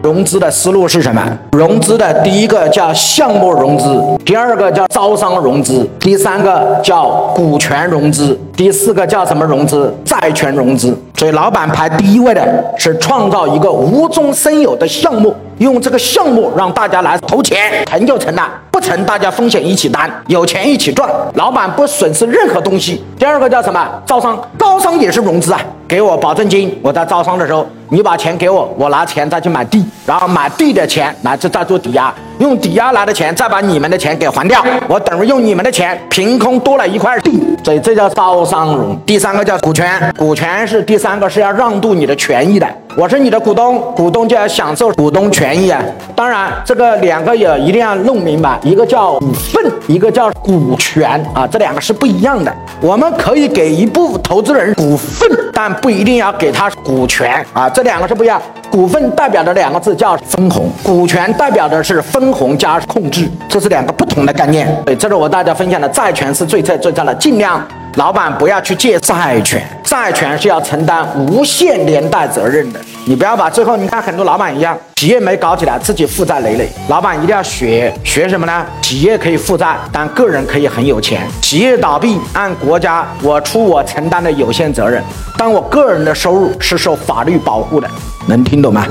融资的思路是什么？融资的第一个叫项目融资，第二个叫招商融资，第三个叫股权融资，第四个叫什么融资？债权融资。所以，老板排第一位的是创造一个无中生有的项目，用这个项目让大家来投钱，成就成了，不成大家风险一起担，有钱一起赚，老板不损失任何东西。第二个叫什么？招商，招商也是融资啊，给我保证金，我在招商的时候。你把钱给我，我拿钱再去买地，然后买地的钱来这再做抵押，用抵押来的钱再把你们的钱给还掉，我等于用你们的钱凭空多了一块地，所以这叫招商融。第三个叫股权，股权是第三个是要让渡你的权益的。我是你的股东，股东就要享受股东权益啊！当然，这个两个也一定要弄明白，一个叫股份，一个叫股权啊，这两个是不一样的。我们可以给一部分投资人股份，但不一定要给他股权啊，这两个是不一样。股份代表的两个字叫分红，股权代表的是分红加控制，这是两个不同的概念。对，这是我大家分享的债权是最最最差的，尽量。老板不要去借债权，债权是要承担无限连带责任的。你不要把最后你看很多老板一样，企业没搞起来，自己负债累累。老板一定要学学什么呢？企业可以负债，但个人可以很有钱。企业倒闭，按国家我出我承担的有限责任，但我个人的收入是受法律保护的。能听懂吗？